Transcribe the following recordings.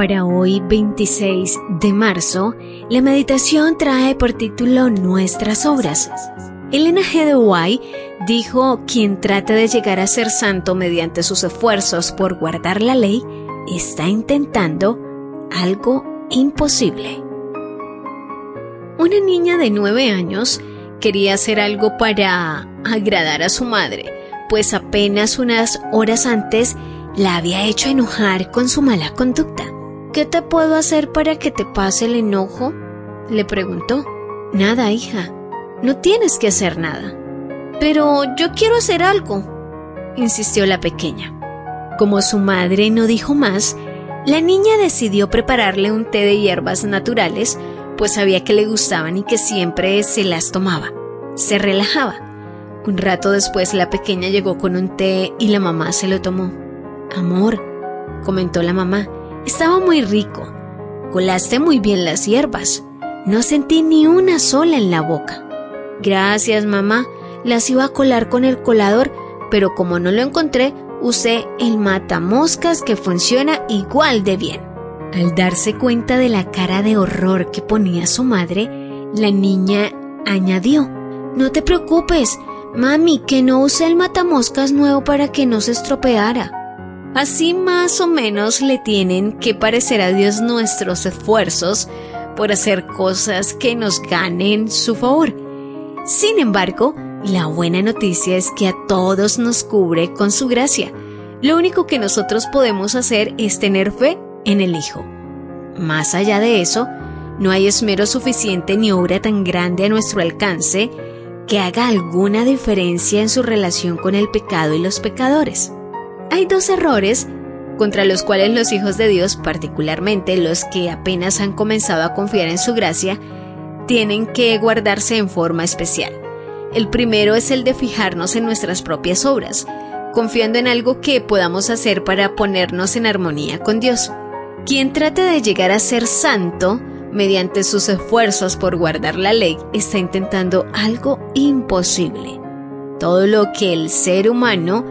Para hoy, 26 de marzo, la meditación trae por título Nuestras obras. Elena G. de dijo, quien trate de llegar a ser santo mediante sus esfuerzos por guardar la ley, está intentando algo imposible. Una niña de nueve años quería hacer algo para agradar a su madre, pues apenas unas horas antes la había hecho enojar con su mala conducta. ¿Qué te puedo hacer para que te pase el enojo? le preguntó. Nada, hija. No tienes que hacer nada. Pero yo quiero hacer algo, insistió la pequeña. Como su madre no dijo más, la niña decidió prepararle un té de hierbas naturales, pues sabía que le gustaban y que siempre se las tomaba. Se relajaba. Un rato después la pequeña llegó con un té y la mamá se lo tomó. Amor, comentó la mamá, estaba muy rico. Colaste muy bien las hierbas. No sentí ni una sola en la boca. Gracias, mamá. Las iba a colar con el colador, pero como no lo encontré, usé el matamoscas que funciona igual de bien. Al darse cuenta de la cara de horror que ponía su madre, la niña añadió, No te preocupes, mami, que no usé el matamoscas nuevo para que no se estropeara. Así más o menos le tienen que parecer a Dios nuestros esfuerzos por hacer cosas que nos ganen su favor. Sin embargo, la buena noticia es que a todos nos cubre con su gracia. Lo único que nosotros podemos hacer es tener fe en el Hijo. Más allá de eso, no hay esmero suficiente ni obra tan grande a nuestro alcance que haga alguna diferencia en su relación con el pecado y los pecadores. Hay dos errores contra los cuales los hijos de Dios, particularmente los que apenas han comenzado a confiar en su gracia, tienen que guardarse en forma especial. El primero es el de fijarnos en nuestras propias obras, confiando en algo que podamos hacer para ponernos en armonía con Dios. Quien trate de llegar a ser santo mediante sus esfuerzos por guardar la ley está intentando algo imposible. Todo lo que el ser humano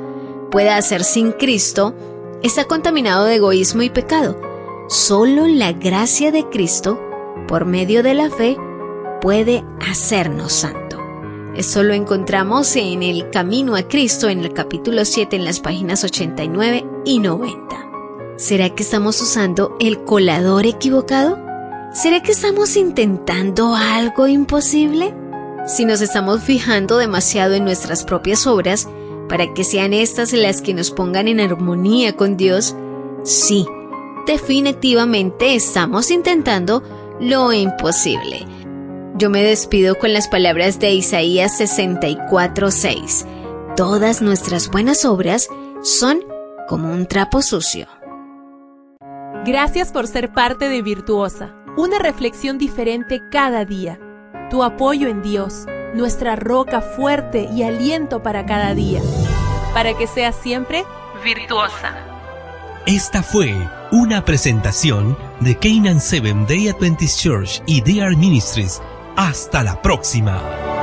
pueda hacer sin Cristo está contaminado de egoísmo y pecado. Solo la gracia de Cristo, por medio de la fe, puede hacernos santo. Esto lo encontramos en el Camino a Cristo en el capítulo 7 en las páginas 89 y 90. ¿Será que estamos usando el colador equivocado? ¿Será que estamos intentando algo imposible? Si nos estamos fijando demasiado en nuestras propias obras, para que sean estas las que nos pongan en armonía con Dios, sí, definitivamente estamos intentando lo imposible. Yo me despido con las palabras de Isaías 64:6. Todas nuestras buenas obras son como un trapo sucio. Gracias por ser parte de Virtuosa, una reflexión diferente cada día. Tu apoyo en Dios nuestra roca fuerte y aliento para cada día, para que seas siempre virtuosa. Esta fue una presentación de Canaan Seven Day Adventist Church y DR Ministries. Hasta la próxima.